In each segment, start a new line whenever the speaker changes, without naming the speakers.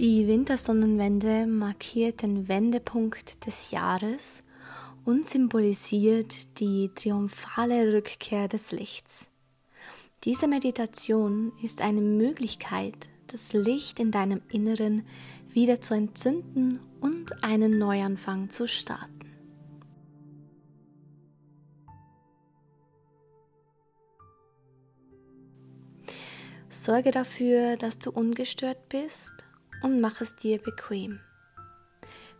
Die Wintersonnenwende markiert den Wendepunkt des Jahres und symbolisiert die triumphale Rückkehr des Lichts. Diese Meditation ist eine Möglichkeit, das Licht in deinem Inneren wieder zu entzünden und einen Neuanfang zu starten. Sorge dafür, dass du ungestört bist und mach es dir bequem.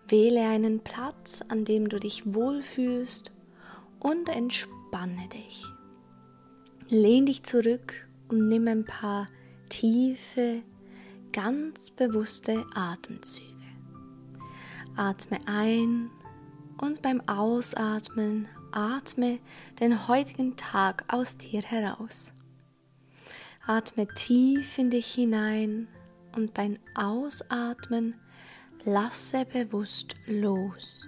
Wähle einen Platz, an dem du dich wohlfühlst und entspanne dich. Lehn dich zurück und nimm ein paar tiefe, ganz bewusste Atemzüge. Atme ein und beim Ausatmen atme den heutigen Tag aus dir heraus. Atme tief in dich hinein und beim Ausatmen lasse bewusst los.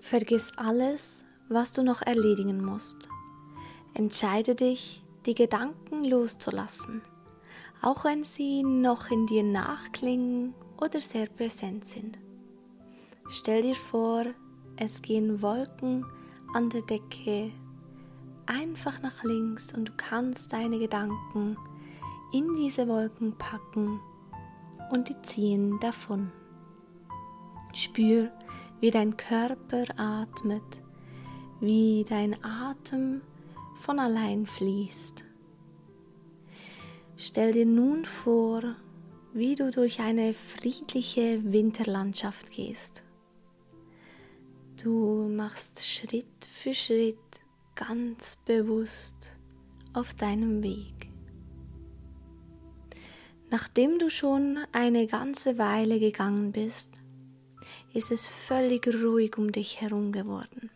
Vergiss alles, was du noch erledigen musst. Entscheide dich, die Gedanken loszulassen auch wenn sie noch in dir nachklingen oder sehr präsent sind. Stell dir vor, es gehen Wolken an der Decke einfach nach links und du kannst deine Gedanken in diese Wolken packen und die ziehen davon. Spür, wie dein Körper atmet, wie dein Atem von allein fließt. Stell dir nun vor, wie du durch eine friedliche Winterlandschaft gehst. Du machst Schritt für Schritt ganz bewusst auf deinem Weg. Nachdem du schon eine ganze Weile gegangen bist, ist es völlig ruhig um dich herum geworden.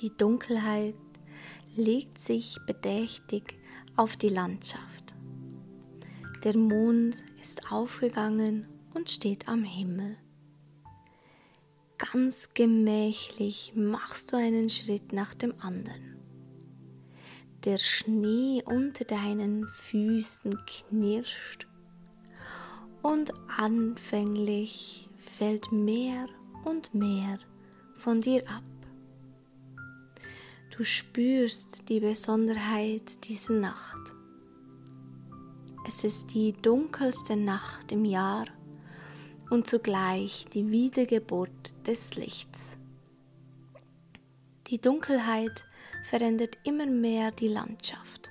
Die Dunkelheit legt sich bedächtig auf die Landschaft. Der Mond ist aufgegangen und steht am Himmel. Ganz gemächlich machst du einen Schritt nach dem anderen. Der Schnee unter deinen Füßen knirscht und anfänglich fällt mehr und mehr von dir ab. Du spürst die Besonderheit dieser Nacht. Es ist die dunkelste Nacht im Jahr und zugleich die Wiedergeburt des Lichts. Die Dunkelheit verändert immer mehr die Landschaft.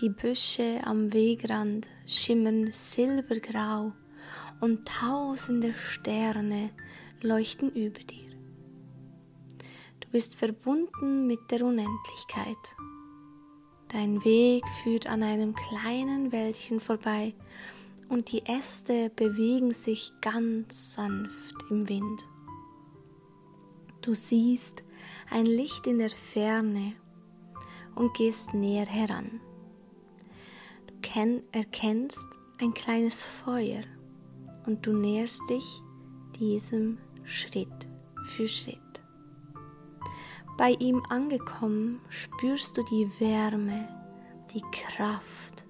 Die Büsche am Wegrand schimmern silbergrau und tausende Sterne leuchten über dir bist verbunden mit der Unendlichkeit. Dein Weg führt an einem kleinen Wäldchen vorbei und die Äste bewegen sich ganz sanft im Wind. Du siehst ein Licht in der Ferne und gehst näher heran. Du erkennst ein kleines Feuer und du näherst dich diesem Schritt für Schritt. Bei ihm angekommen spürst du die Wärme, die Kraft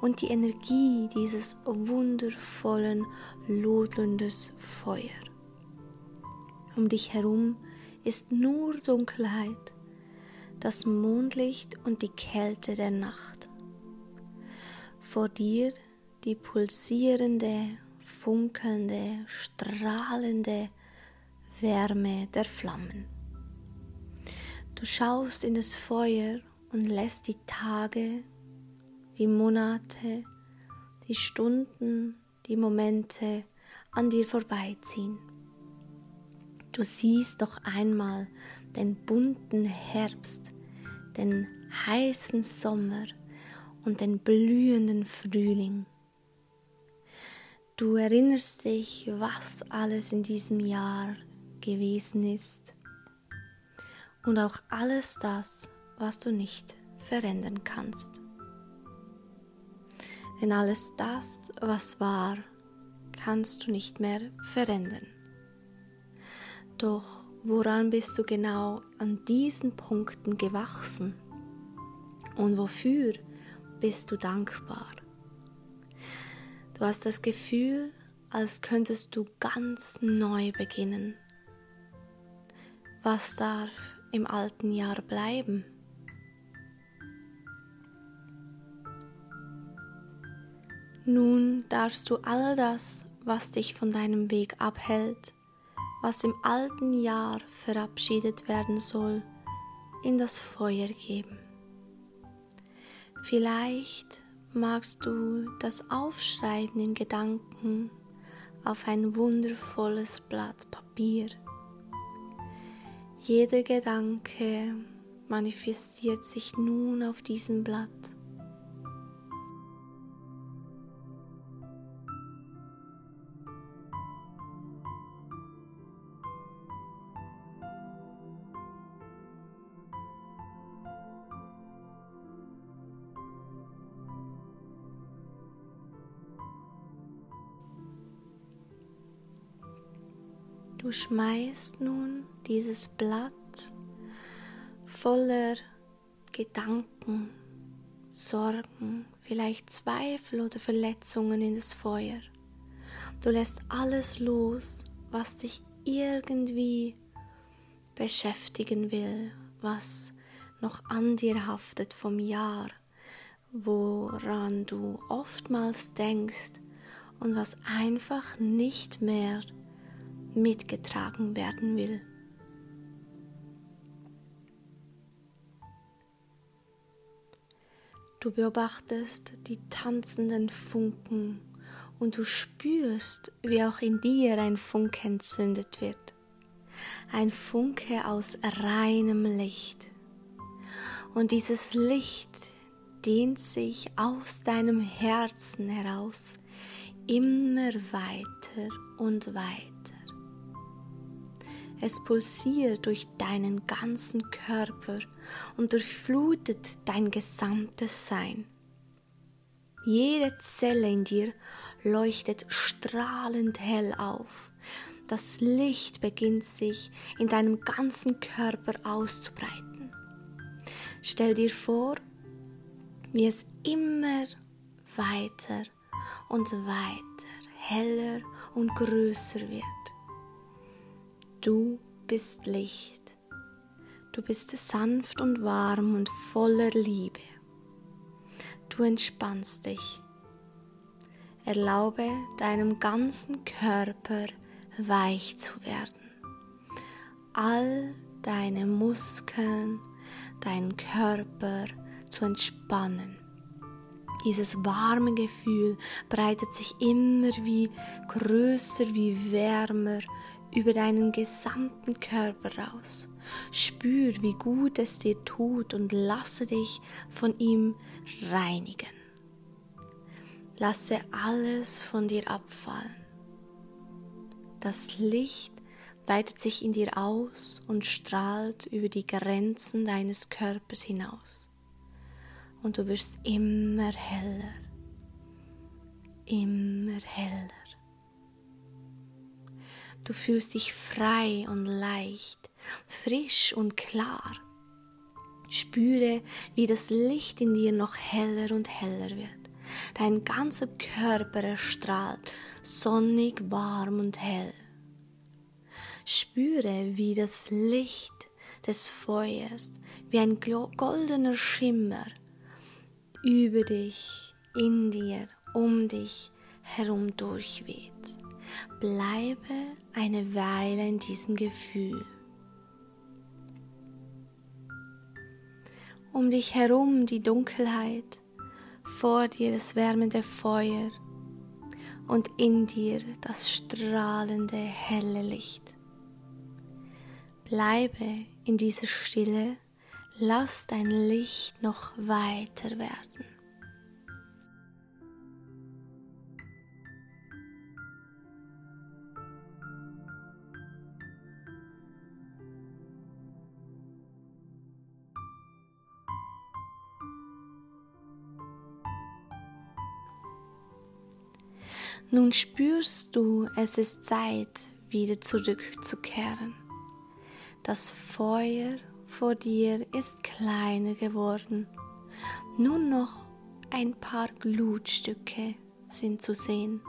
und die Energie dieses wundervollen, loderndes Feuer. Um dich herum ist nur Dunkelheit, das Mondlicht und die Kälte der Nacht. Vor dir die pulsierende, funkelnde, strahlende Wärme der Flammen. Du schaust in das Feuer und lässt die Tage, die Monate, die Stunden, die Momente an dir vorbeiziehen. Du siehst doch einmal den bunten Herbst, den heißen Sommer und den blühenden Frühling. Du erinnerst dich, was alles in diesem Jahr gewesen ist und auch alles das, was du nicht verändern kannst. Denn alles das, was war, kannst du nicht mehr verändern. Doch woran bist du genau an diesen Punkten gewachsen? Und wofür bist du dankbar? Du hast das Gefühl, als könntest du ganz neu beginnen. Was darf im alten Jahr bleiben? Nun darfst du all das, was dich von deinem Weg abhält, was im alten Jahr verabschiedet werden soll, in das Feuer geben. Vielleicht magst du das Aufschreiben in Gedanken auf ein wundervolles Blatt Papier. Jeder Gedanke manifestiert sich nun auf diesem Blatt. Du schmeißt nun dieses Blatt voller Gedanken, Sorgen, vielleicht Zweifel oder Verletzungen in das Feuer. Du lässt alles los, was dich irgendwie beschäftigen will, was noch an dir haftet vom Jahr, woran du oftmals denkst und was einfach nicht mehr mitgetragen werden will. Du beobachtest die tanzenden Funken und du spürst, wie auch in dir ein Funke entzündet wird. Ein Funke aus reinem Licht. Und dieses Licht dehnt sich aus deinem Herzen heraus immer weiter und weiter. Es pulsiert durch deinen ganzen Körper und durchflutet dein gesamtes Sein. Jede Zelle in dir leuchtet strahlend hell auf. Das Licht beginnt sich in deinem ganzen Körper auszubreiten. Stell dir vor, wie es immer weiter und weiter, heller und größer wird. Du bist Licht. Du bist sanft und warm und voller Liebe. Du entspannst dich. Erlaube deinem ganzen Körper weich zu werden. All deine Muskeln, deinen Körper zu entspannen. Dieses warme Gefühl breitet sich immer wie größer, wie wärmer über deinen gesamten Körper aus. Spür, wie gut es dir tut und lasse dich von ihm reinigen. Lasse alles von dir abfallen. Das Licht weitet sich in dir aus und strahlt über die Grenzen deines Körpers hinaus. Und du wirst immer heller, immer heller. Du fühlst dich frei und leicht, frisch und klar. Spüre, wie das Licht in dir noch heller und heller wird. Dein ganzer Körper erstrahlt, sonnig, warm und hell. Spüre, wie das Licht des Feuers wie ein goldener Schimmer über dich, in dir, um dich herum durchweht. Bleibe eine Weile in diesem Gefühl. Um dich herum die Dunkelheit, vor dir das wärmende Feuer und in dir das strahlende helle Licht. Bleibe in dieser Stille, lass dein Licht noch weiter werden. Nun spürst du, es ist Zeit, wieder zurückzukehren. Das Feuer vor dir ist kleiner geworden. Nur noch ein paar Glutstücke sind zu sehen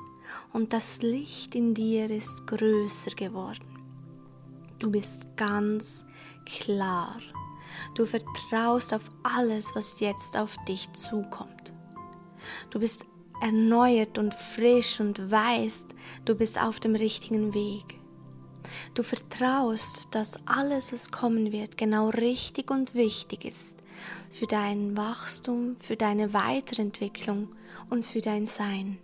und das Licht in dir ist größer geworden. Du bist ganz klar. Du vertraust auf alles, was jetzt auf dich zukommt. Du bist erneuert und frisch und weißt, du bist auf dem richtigen Weg. Du vertraust, dass alles, was kommen wird, genau richtig und wichtig ist für dein Wachstum, für deine Weiterentwicklung und für dein Sein.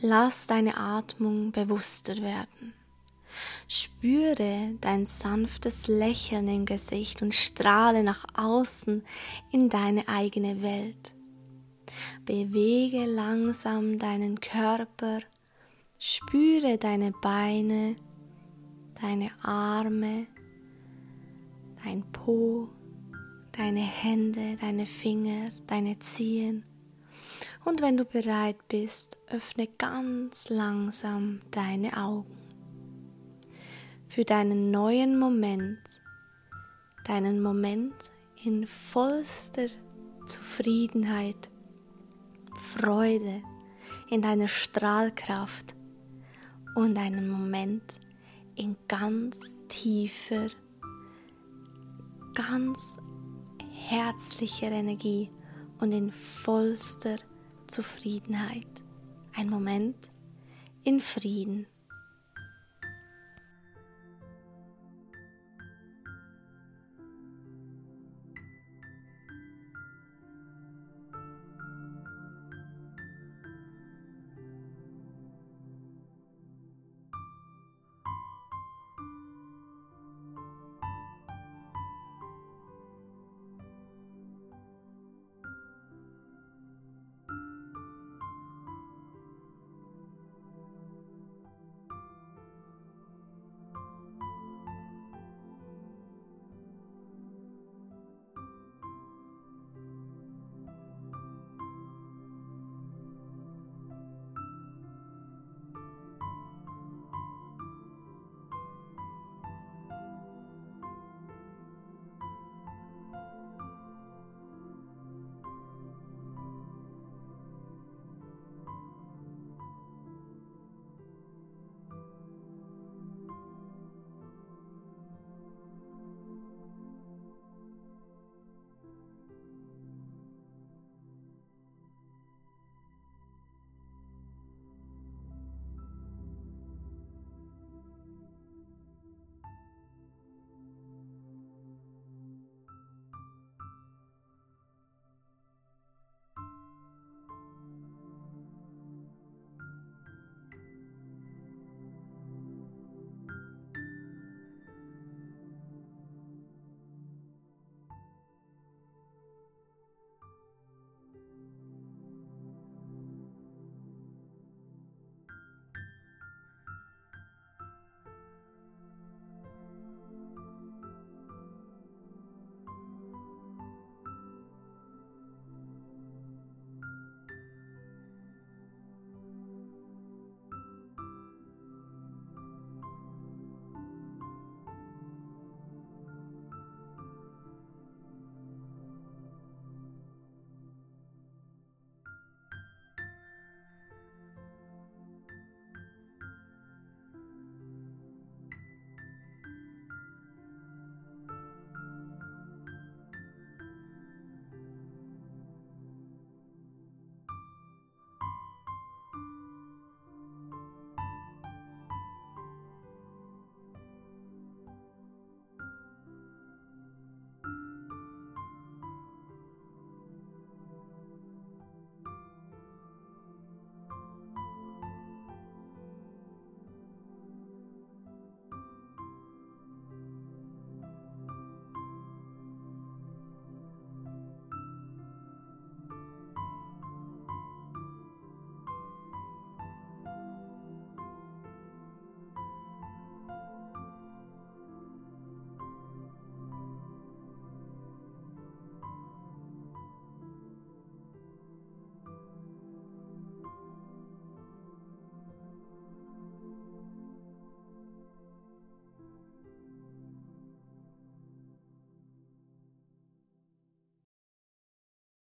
Lass deine Atmung bewusster werden. Spüre dein sanftes Lächeln im Gesicht und strahle nach außen in deine eigene Welt. Bewege langsam deinen Körper, spüre deine Beine, deine Arme, dein Po, deine Hände, deine Finger, deine Zehen. Und wenn du bereit bist, öffne ganz langsam deine Augen. Für deinen neuen Moment, deinen Moment in vollster Zufriedenheit, Freude, in deiner Strahlkraft und einen Moment in ganz tiefer, ganz herzlicher Energie und in vollster Zufriedenheit. Ein Moment in Frieden.